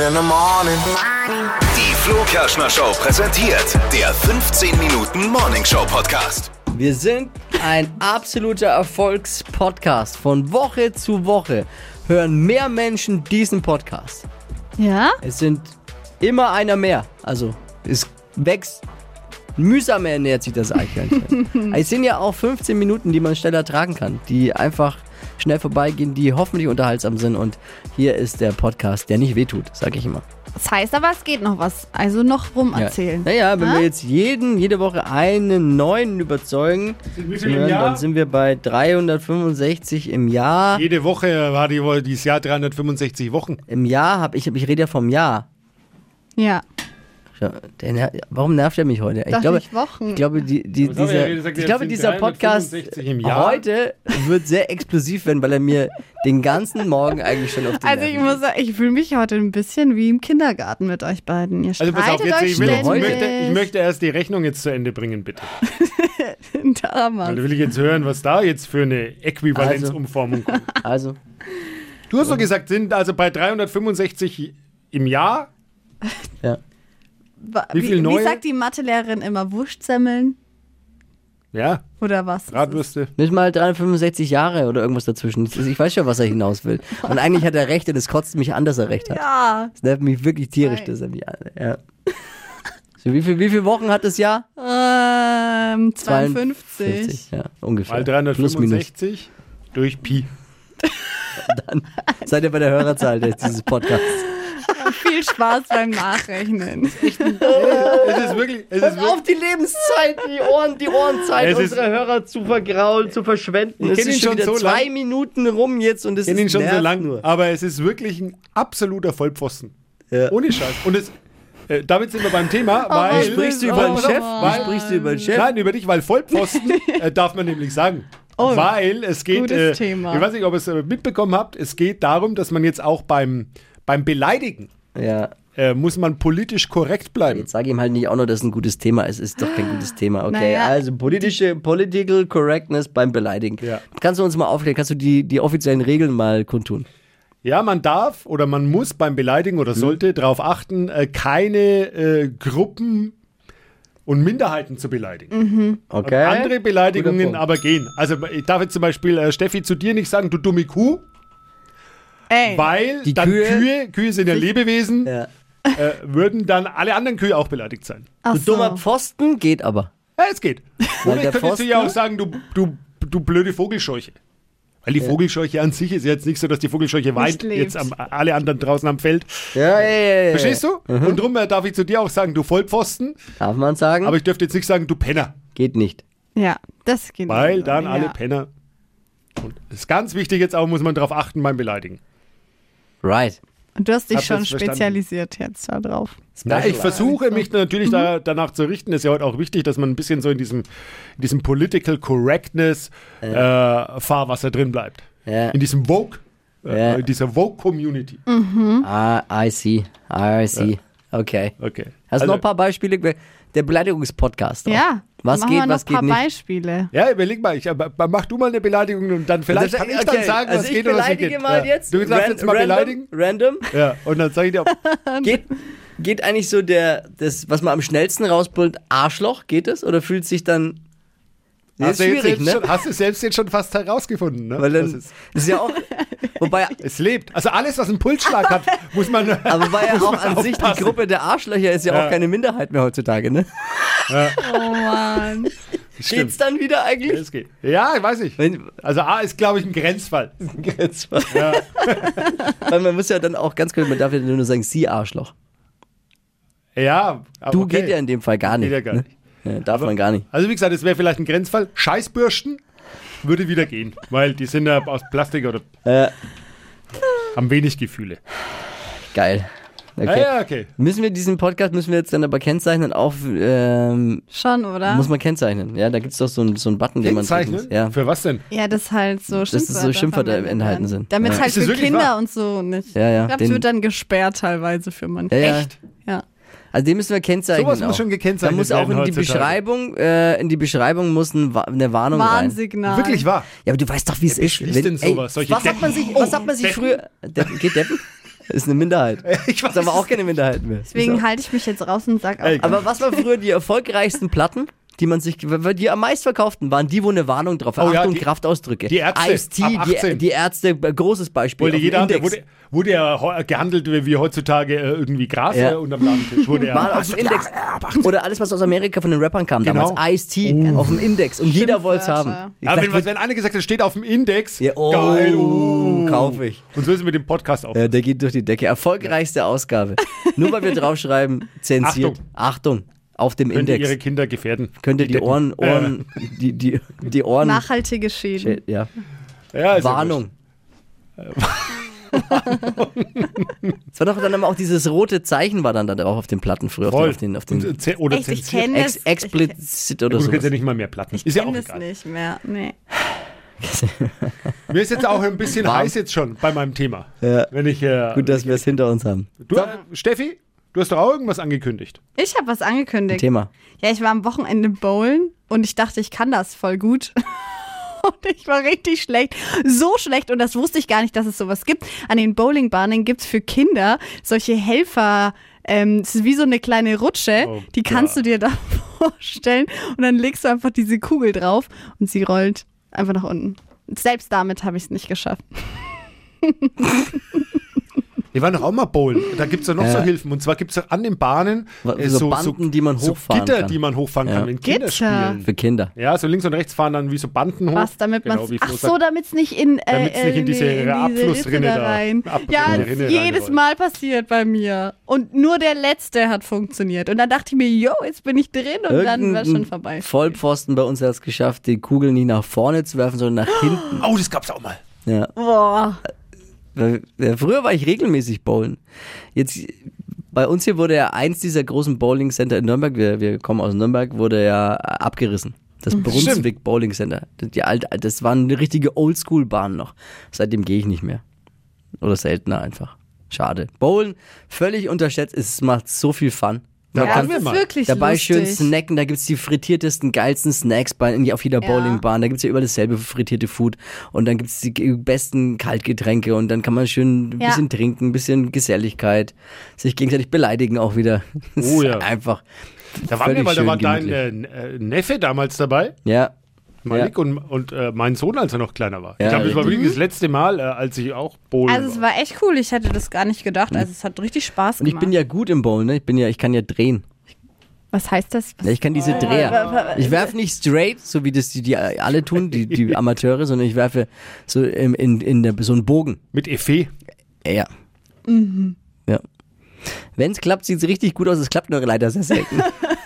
in the morning. Die Flo Kerschner Show präsentiert der 15 Minuten Morning Show Podcast. Wir sind ein absoluter Erfolgspodcast. Von Woche zu Woche hören mehr Menschen diesen Podcast. Ja? Es sind immer einer mehr. Also es wächst. Mühsam ernährt sich das Eichhörnchen. es sind ja auch 15 Minuten, die man schneller tragen kann, die einfach schnell vorbeigehen, die hoffentlich unterhaltsam sind. Und hier ist der Podcast, der nicht wehtut, sage ich immer. Das heißt aber, es geht noch was. Also noch rum erzählen. Ja. Naja, wenn Ah? wir jetzt jeden, jede Woche einen neuen überzeugen, im dann sind wir bei 365 im Jahr. Jede Woche war die, dieses Jahr 365 Wochen. Im Jahr habe ich, ich rede ja vom Jahr. Ja. Der, ner- warum nervt er mich heute? Ich glaube, ich glaube, die, die, wir ja dieser, gesagt, ich glaube dieser Podcast 365 im Jahr. heute wird sehr explosiv werden, weil er mir den ganzen Morgen eigentlich schon auf die Also ich Nerven muss sagen, ich fühle mich heute ein bisschen wie im Kindergarten mit euch beiden. Ihr Also pass auf, jetzt, euch ich, will, ich, heute- möchte, ich möchte erst die Rechnung jetzt zu Ende bringen, bitte. Damals. Weil da will ich jetzt hören, was da jetzt für eine Äquivalenzumformung kommt. geht. Also, Du hast doch gesagt, sind also bei 365 im Jahr. ja. Wie viel wie, neue? wie sagt die Mathelehrerin immer? Wurstsemmeln? Ja, Oder was? ist es? Bratwürste. Nicht mal 365 Jahre oder irgendwas dazwischen. Ich weiß schon, was er hinaus will. Und eigentlich hat er recht und es kotzt mich an, dass er recht hat. Ja. Das nervt mich wirklich tierisch, Nein. dass er mich an. Ja. So, wie, viel, wie viele Wochen hat das Jahr? Ähm, 52. 52, ja, ungefähr. Mal Plus, minus. 365 durch Pi. Seid ihr bei der Hörerzahl dieses Podcasts? Viel Spaß beim Nachrechnen. Es ist wirklich. Es ist wirklich auf, die Lebenszeit, die Ohren, die Ohrenzeit Es ist- unserer Hörer zu vergraulen, zu verschwenden. Ich Es ist ihn schon wieder so zwei lang. Minuten rum jetzt und es Ich kenne ihn ist schon so lang, nur. aber es ist wirklich ein absoluter Vollpfosten. Ja. Ohne Scheiß. Und es, äh, damit sind wir beim Thema, weil. sprichst du über den Oh, Chef? Wie sprichst du über den Chef? Nein, über dich, weil Vollpfosten äh, darf man nämlich sagen. Oh, weil es geht, gutes äh, Thema. ich weiß nicht, ob ihr es mitbekommen habt, es geht darum, dass man jetzt auch beim, beim Beleidigen Ja, äh, muss man politisch korrekt bleiben. jetzt sag ihm halt nicht auch noch, dass es ein gutes Thema ist. Ist doch kein gutes Thema. Okay, Naja, also politische, political correctness beim Beleidigen. Ja. Kannst du uns mal aufklären? Kannst du die, die offiziellen Regeln mal kundtun? Ja, man darf oder man muss beim Beleidigen oder Mhm. sollte darauf achten, äh, keine äh, Gruppen und Minderheiten zu beleidigen. Okay. Andere Beleidigungen aber gehen. Also ich darf jetzt zum Beispiel, äh, Steffi, zu dir nicht sagen, du dumme Kuh, Ey. weil Die dann Kühe- Kühe, Kühe, sind ja Lebewesen, Ja. äh, würden dann alle anderen Kühe auch beleidigt sein. Ach Du so. dummer Pfosten geht aber. Ja, es geht. Weil ich könnte Pfosten- auch sagen, du, du, du blöde Vogelscheuche. Weil die Vogelscheuche an sich ist jetzt nicht so, dass die Vogelscheuche weint, lebt. jetzt am, alle anderen draußen am Feld. Ja, ja, ja, ja. Verstehst du? Und darum äh, darf ich zu dir auch sagen, du Vollpfosten, Darf man sagen? aber ich dürfte jetzt nicht sagen, du Penner. geht nicht. Ja, das geht Weil nicht. dann ja. alle Penner. Und das ist ganz wichtig jetzt auch, muss man darauf achten beim Beleidigen. Right. Und du hast dich Hab schon spezialisiert jetzt da drauf. Ja, ich versuche mich natürlich da, danach zu richten. Ist ja heute auch wichtig, dass man ein bisschen so in diesem, in diesem Political Correctness äh, Fahrwasser drin bleibt. Ja. In diesem Vogue, äh, Ja. in dieser Vogue-Community. Ah, I see. I see. Okay. Okay. Hast du Also, noch ein paar Beispiele? Der Beleidigungspodcast. auch. Ja. Was machen geht, wir noch was ein geht paar nicht? Beispiele. ja, überleg mal, ich, aber, mach du mal eine Beleidigung und dann vielleicht kann ich dann Okay, sagen, also was ich geht oder was nicht beleidige geht. mal ja. jetzt. Du darfst ran- jetzt mal random, beleidigen. Random. Ja, und dann sage ich dir, Geht, geht eigentlich so der, das, was man am schnellsten rausbrüllt, Arschloch? Geht das? Oder fühlt sich dann. Das hast, ist du ne? schon, hast du selbst jetzt schon fast herausgefunden. Ne? Weil dann, das das ist, ist, ja auch. Wobei, es lebt. Also alles, was einen Pulsschlag hat, muss man. aber weil ja auch an sich die. Gruppe der Arschlöcher ist ja, Ja. auch keine Minderheit mehr heutzutage, ne? Oh Mann. Stimmt. Geht's dann wieder eigentlich? Es geht. Ja, ich weiß nicht. Wenn, Also A ist, glaube ich, ein Grenzfall. Ja. weil man muss ja dann auch ganz kurz, man darf ja nur sagen, sie Arschloch. Ja, aber Du okay. geht ja in dem Fall gar nicht. Geht ja gar ne? nicht. Ja, darf man gar nicht. Also wie gesagt, es wäre vielleicht ein Grenzfall. Scheißbürsten würde wieder gehen, weil die sind ja aus Plastik oder Äh, haben wenig Gefühle. geil. Okay. Ja, ja, okay. Müssen wir diesen Podcast, müssen wir jetzt dann aber kennzeichnen auf, ähm, Schon, oder? muss man kennzeichnen. Ja, da gibt's doch so einen so einen Button, den man drücken Kennzeichnen? Ja. Für was denn? ja, das halt so das so Schimpfwörter verwendet enthalten werden. sind. Damit Ja. halt Ist das für wirklich Kinder wahr? und so nicht. Ja, ja, Ich glaube, den- es wird dann gesperrt teilweise für manche. Ja, ja. Echt? Ja. Also den müssen wir kennzeichnen. Sowas muss auch. schon gekennzeichnet Da muss auch werden in die heutzutage. Beschreibung, äh, in die Beschreibung muss ein, Wa- eine Warnung rein. Warnsignal. Wirklich wahr? Ja, aber du weißt doch, wie es wer ist. beschließt denn sowas? Solche was hat man Deppen? sich, was Oh, hat man sich Deppen. früher, Deppen, geht Deppen? Ist eine Minderheit. Ich weiß Ist aber auch keine Minderheit mehr. Deswegen halte ich mich jetzt raus und sag auch. Ey, Aber was waren früher die erfolgreichsten Platten? Die man sich, die am meistverkauften waren, die, wo eine Warnung drauf war. Oh ja, Achtung, die- Kraftausdrücke. die Ärzte, Ice-T, ab die, 18. die Ärzte, äh, großes Beispiel. Wurde jeder, Index. wurde, wurde er heu- gehandelt wie wie heutzutage äh, irgendwie Gras Ja. äh, unterm Ladentisch. Wurde er, War auf dem Index. Oder alles, was aus Amerika von den Rappern kam Genau. damals. Ice-T auf dem Index. Und jeder wollte es haben. Ich aber wenn, wenn einer gesagt hat, steht auf dem Index, Ja, oh, geil, oh. kauf ich. Und so ist es mit dem Podcast auch. Ja, der geht durch die Decke. Erfolgreichste Ausgabe. Nur weil wir draufschreiben, zensiert. Achtung. Auf dem Könnte Index. ihre Kinder gefährden. Könnte die Decken. Ohren, Ohren, die, die, die Ohren. Nachhaltige Schäden. Ja. Ja, ist ja Warnung. Es war doch dann immer auch dieses rote Zeichen war dann da drauf auf den Platten früher. Voll. Auf den, auf den, auf den äh, oder Echt, ich zensiert. kenn ex, es. explizit oder so. du kennst ja nicht mal mehr Platten. Ich ist ja auch kenne es egal. nicht mehr. Nee. Mir ist jetzt auch ein bisschen Warm. heiß jetzt schon bei meinem Thema. Ja. Wenn ich, äh, Gut, dass wir es hinter uns haben. du, äh, Steffi, du hast doch auch irgendwas angekündigt. Ich habe was angekündigt. Thema. Ja, ich war am Wochenende bowlen und ich dachte, ich kann das voll gut. Und ich war richtig schlecht. So schlecht. Und das wusste ich gar nicht, dass es sowas gibt. An den Bowlingbahnen gibt es für Kinder solche Helfer. Ähm, es ist wie so eine kleine Rutsche. Oh die kannst du dir da vorstellen. Und dann legst du einfach diese Kugel drauf und sie rollt einfach nach unten. Selbst damit habe ich es nicht geschafft. Wir waren doch auch mal bowlen. Da gibt es ja noch Ja. so Hilfen. Und zwar gibt es an den Bahnen äh, so Banden, die man so hochfahren Gitter, kann. die man hochfahren Ja. kann, wenn Kinder Gitter. spielen. Für Kinder. Ja, so links und rechts fahren dann wie so Banden hoch. Was, damit genau, man wie Ach so, damit es nicht in, äh, Damit's nicht in diese äh, Abflussrinne Ritze da- rein. Ab- Ja, in die ist Rinne jedes. Mal passiert bei mir. Und nur der letzte hat funktioniert. Und dann dachte ich mir, yo, jetzt bin ich drin und dann war schon vorbei. Vollpfosten bei uns hat es geschafft, die Kugel nicht nach vorne zu werfen, sondern nach hinten. Oh, das gab's auch mal. Ja. Boah. Früher war ich regelmäßig bowlen. Jetzt bei uns hier wurde ja eins dieser großen Bowling Center in Nürnberg, wir, wir kommen aus Nürnberg, wurde ja abgerissen. Das Brunswick Bowling Center. Die alte, das war eine richtige Oldschool-Bahn noch. Seitdem gehe ich nicht mehr. Oder seltener einfach. Schade. Bowlen völlig unterschätzt. Es macht so viel Fun. Man Ja, kann ist mal. wirklich dabei lustig. schön snacken. Da gibt's die frittiertesten, geilsten Snacks bei, in- auf jeder Ja. Bowlingbahn. Da gibt's ja überall dasselbe frittierte Food. Und dann gibt's die g- besten Kaltgetränke. Und dann kann man schön ein Ja. bisschen trinken, ein bisschen Geselligkeit. Sich gegenseitig beleidigen auch wieder. Das Oh ist ja. Einfach. Da waren wir mal, da war dein äh, äh, Neffe damals dabei. Ja. Malik und, und äh, mein Sohn, als er noch kleiner war. Ja, ich glaube, das war richtig. wirklich das letzte Mal, äh, als ich auch bowlen Also es war. echt cool. Ich hätte das gar nicht gedacht. Also es hat richtig Spaß Und ich gemacht. bin ja gut im Bowlen, ne? Ich bin ja, ich kann ja drehen. Was heißt das? Ja, Ich kann diese Dreher. Ich werfe nicht straight, so wie das die, die alle tun, die, die Amateure, sondern ich werfe so in, in, in der, so einen Bogen. Mit Effet. Ja. Ja. Wenn es klappt, sieht es richtig gut aus. Es klappt nur leider sehr selten.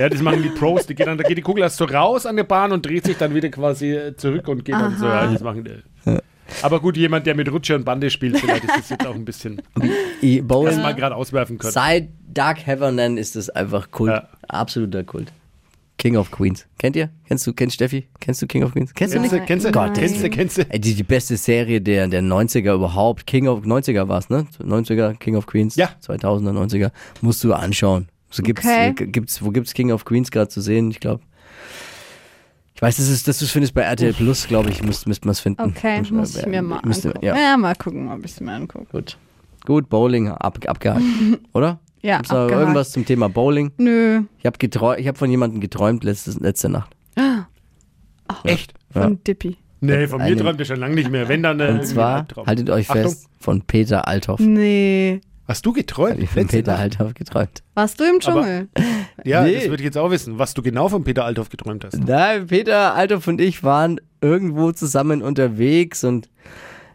Ja, das machen die Pros. Die gehen dann, da geht die Kugel erst so raus an der Bahn und dreht sich dann wieder quasi äh, zurück und geht dann so. Ja, das machen die. Aber gut, jemand, der mit Rutsche und Bande spielt, vielleicht ist das jetzt auch ein bisschen I- das Bowlen, mal gerade auswerfen können. seit Dark Heaven ist es einfach Kult. Ja. Absoluter Kult. King of Queens. Kennt ihr? Kennst du, kennst Steffi? Kennst du King of Queens? Kennst du Kennst nicht? du, kennst du, Gott, kennst du, kennst du? Ey, die, die beste Serie der, der 90er überhaupt. King of 90er war es, ne? 90er, King of Queens. Ja. 2000er, 90er. Musst du anschauen. So gibt's, Okay. äh, gibt's, wo gibt's King of Queens gerade zu sehen? Ich glaube. Ich weiß, das ist, das ist, findest bei RTL Plus, glaube ich, müsst, müsst man es finden. Okay, Muss- muss äh, ich mir mal müsst ihr- angucken. Ja, Ja. mal gucken, ob ich es mir angucke. gut. Gut, Bowling ab, abgehakt, oder? Ja, Gibt's abgehakt. irgendwas zum Thema Bowling? Nö. Ich habe hab von jemandem geträumt letzte, letzte Nacht. Echt? Ja. Von Dippy. Nee, von mir Eine- träumt er schon lange nicht mehr. Wenn dann. Äh, Und zwar, haltet euch Achtung. fest, von Peter Althoff. Nee. Hast du geträumt? Ich von Peter Nacht? Althoff geträumt. Warst du im Aber- Dschungel? Ja, Nee. das würde ich jetzt auch wissen, was du genau von Peter Althoff geträumt hast. Nein, Peter Althoff und ich waren irgendwo zusammen unterwegs und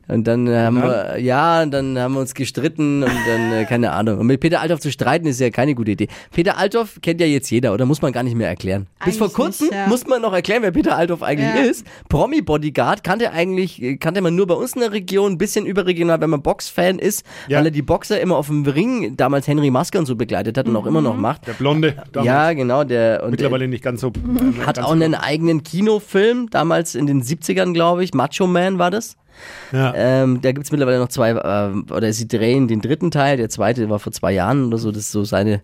und dann äh, haben dann? wir, ja, und dann haben wir uns gestritten und dann, äh, keine Ahnung. Und mit Peter Althoff zu streiten ist ja keine gute Idee. Peter Althoff kennt ja jetzt jeder, oder muss man gar nicht mehr erklären? Bis vor Eigentlich kurzem nicht, ja. muss man noch erklären, wer Peter Althoff eigentlich Ja. ist. Promi-Bodyguard kannte eigentlich, äh, kannte man nur bei uns in der Region, ein bisschen überregional, wenn man Boxfan ist, Ja. weil er die Boxer immer auf dem Ring, damals Henry Maske und so begleitet hat und auch immer Mhm. noch macht. Der Blonde. damals. Ja, genau, der, und Mittlerweile nicht ganz so. äh, hat ganz auch einen eigenen Kinofilm, damals in den 70ern, glaube ich. Macho Man war das. Ja. Ähm, da gibt's mittlerweile noch zwei, äh, oder sie drehen den dritten Teil, der zweite war vor zwei Jahren oder so. Das ist so seine,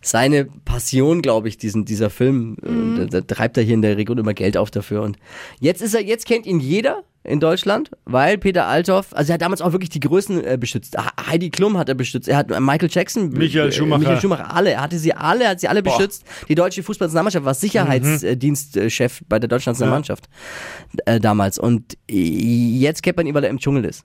seine Passion, glaube ich, diesen, dieser Film. Und Da, da treibt er hier in der Region immer Geld auf dafür. Und jetzt ist er, jetzt kennt ihn jeder. In Deutschland, weil Peter Althoff, also er hat damals auch wirklich die Größen äh, beschützt. Heidi Klum hat er beschützt, er hat Michael Jackson, Michael äh, Schumacher. Michael Schumacher, alle, er hatte sie alle, hat sie alle beschützt. Die deutsche Fußballnationalmannschaft war Sicherheitsdienstchef bei der deutschen Nationalmannschaft äh, damals und äh, jetzt kennt man ihn, weil er im Dschungel ist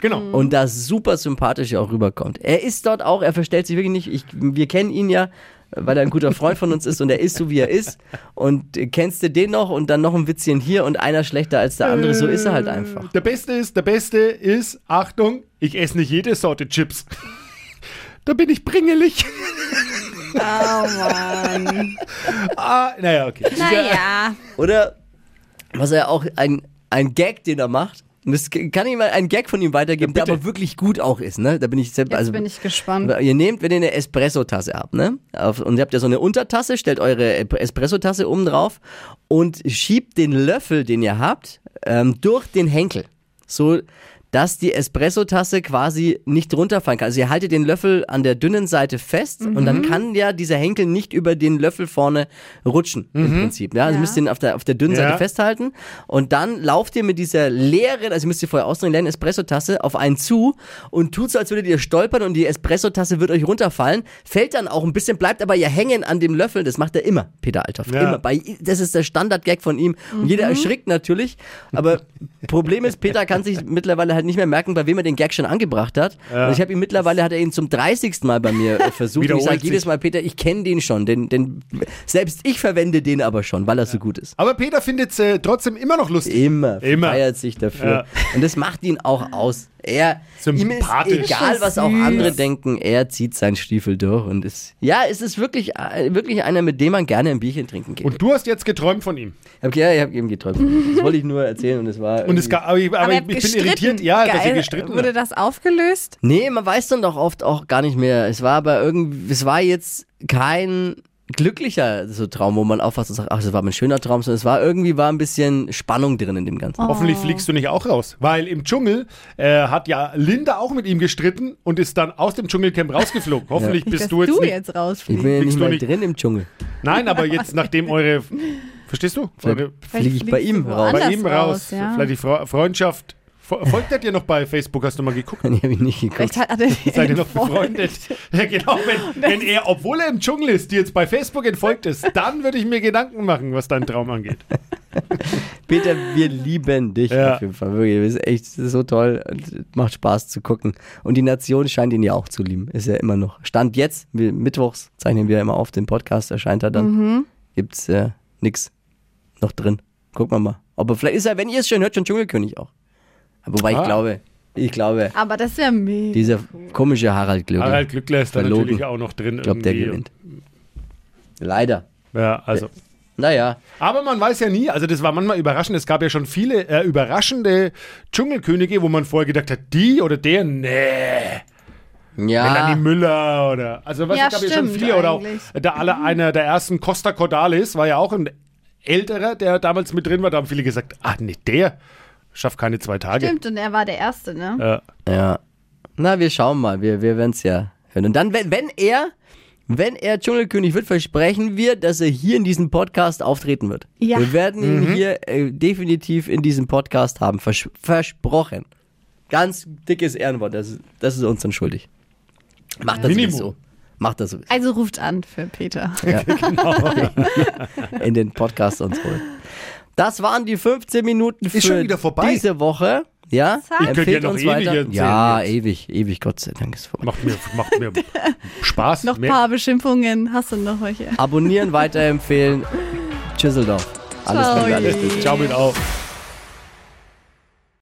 Genau. und das super sympathisch auch rüberkommt. Er ist dort auch, er verstellt sich wirklich nicht. Ich, wir kennen ihn ja, weil er ein guter Freund von uns ist und er ist so, wie er ist. Und äh, kennst du den noch und dann noch ein Witzchen hier und einer schlechter als der andere. So ist er halt einfach. Der Beste ist, der Beste ist, Achtung, ich esse nicht jede Sorte Chips. da bin ich bringelig. Oh Mann. ah, naja, okay. naja. Oder was er auch, ein, ein Gag, den er macht. Und das kann ich mal einen Gag von ihm weitergeben, Ja, der aber wirklich gut auch ist, ne? Da bin ich selbst, Jetzt also bin ich gespannt. Ihr nehmt, wenn ihr eine Espresso-Tasse habt, ne? Und ihr habt ja so eine Untertasse, stellt eure Espresso-Tasse oben drauf und schiebt den Löffel, den ihr habt, ähm, durch den Henkel. So, dass die Espresso-Tasse quasi nicht runterfallen kann. Also ihr haltet den Löffel an der dünnen Seite fest und dann kann ja dieser Henkel nicht über den Löffel vorne rutschen, im Prinzip. Ja? Also Ja. müsst ihr ihn auf der, auf der dünnen Ja. Seite festhalten und dann lauft ihr mit dieser leeren, also ihr müsst ihr vorher ausdrehen, leeren Espresso-Tasse auf einen zu und tut so, als würdet ihr stolpern und die Espresso-Tasse wird euch runterfallen, fällt dann auch ein bisschen, bleibt aber ja hängen an dem Löffel. Das macht er immer, Peter Althoff. Ja. Immer. Bei, das ist der Standard-Gag von ihm. Und jeder erschrickt natürlich. Aber Problem ist, Peter kann sich mittlerweile halt nicht mehr merken, bei wem er den Gag schon angebracht hat. Und ich habe ihn mittlerweile, hat er ihn zum 30. Mal bei mir äh, versucht. Und ich sage jedes. Mal, Peter, ich kenne den schon. Den, den, selbst ich verwende den aber schon, weil er so gut ist. Aber Peter findet es äh, trotzdem immer noch lustig. Immer, Immer. feiert sich dafür. Ja. Und das macht ihn auch aus. Er, ihm ist Sympathisch. egal, was auch andere denken, er zieht seinen Stiefel durch und ist, ja, es ist wirklich, äh, wirklich einer, mit dem man gerne ein Bierchen trinken geht. Und du hast jetzt geträumt von ihm. Okay, ja, ich habe eben geträumt. Das wollte ich nur erzählen und es war. Und es gab, aber ich, aber Aber ich, ich bin irritiert, ja, dass ihr Geil. gestritten Wurde das aufgelöst? Nee, man weiß dann doch oft auch gar nicht mehr. Es war aber irgendwie, es war jetzt kein glücklicher so Traum, wo man aufwacht und sagt, ach, das war mein schöner Traum, sondern es war irgendwie war ein bisschen Spannung drin in dem Ganzen. Hoffentlich fliegst du nicht auch raus. Weil im Dschungel äh, hat ja Linda auch mit ihm gestritten und ist dann aus dem Dschungelcamp rausgeflogen. Hoffentlich Nicht, bist dass du jetzt nicht. Ich jetzt bin rausfliegst. ja nicht Fliegst du mal nicht- drin im Dschungel. Nein, aber jetzt nachdem eure. Verstehst du? Eure, Fliege ich bei ihm du raus. bei ihm raus. raus, ja. Vielleicht die Fre Freundschaft. Fo- Folgt er dir noch bei Facebook? Hast du mal geguckt? Nee, habe ich nicht geguckt. Vielleicht hat, hat er Seid ihr noch befreundet? Ja, genau. Wenn, wenn er, obwohl er im Dschungel ist, dir jetzt bei Facebook entfolgt ist, dann würde ich mir Gedanken machen, was deinen Traum angeht. Peter, wir lieben dich Ja. auf jeden Fall. Wirklich, das ist echt das ist so toll. und Macht Spaß zu gucken. Und die Nation scheint ihn ja auch zu lieben. Ist ja immer noch. Stand jetzt, wir, mittwochs zeichnen wir immer auf, den Podcast erscheint er dann. Mhm. Gibt's äh, nix noch drin. Gucken wir mal. Aber vielleicht ist er, wenn ihr es schon hört, schon Dschungelkönig auch. Wobei ich Ah. glaube, ich glaube, Aber das wäre mega. dieser komische Harald Glöckler, Harald Glückler ist da Verlogen. natürlich auch noch drin. ich glaube, der gewinnt. Leider. Ja, also. Naja, Aber man weiß ja nie, also das war manchmal überraschend. Es gab ja schon viele äh, überraschende Dschungelkönige, wo man vorher gedacht hat, die oder der, nee. Melanie ja, Müller oder. Also, was Ja, es gab ja schon viele. Oder auch der alle, einer der ersten, Costa Cordalis, war ja auch ein älterer, der damals mit drin war. Da haben viele gesagt, ah, nee, der schafft keine zwei Tage. Stimmt, und er war der Erste, ne? Ja. ja. Na, wir schauen mal. Wir, wir werden es ja hören. Und dann, wenn, wenn er, wenn er Dschungelkönig wird, versprechen wir, dass er hier in diesem Podcast auftreten wird. Ja. Wir werden ihn hier äh, definitiv in diesem Podcast haben. Vers versprochen. Ganz dickes Ehrenwort. Das, ist- das ist uns dann schuldig. Macht das Minimum. so. Macht das so. Also ruft an für Peter. in den Podcast uns holen. Das waren die 15 Minuten für schon wieder vorbei. diese Woche. Ja. Ich könnte ja noch uns ewig weiter. erzählen Ja, jetzt. ewig, ewig, Gott sei Dank ist vorbei. Macht mir, macht mir Spaß. Noch ein paar Beschimpfungen hast du noch welche. Abonnieren, weiterempfehlen. Tschüsseldorf. Alles Ciao. Liebe, alles Gute. Ciao mit auf.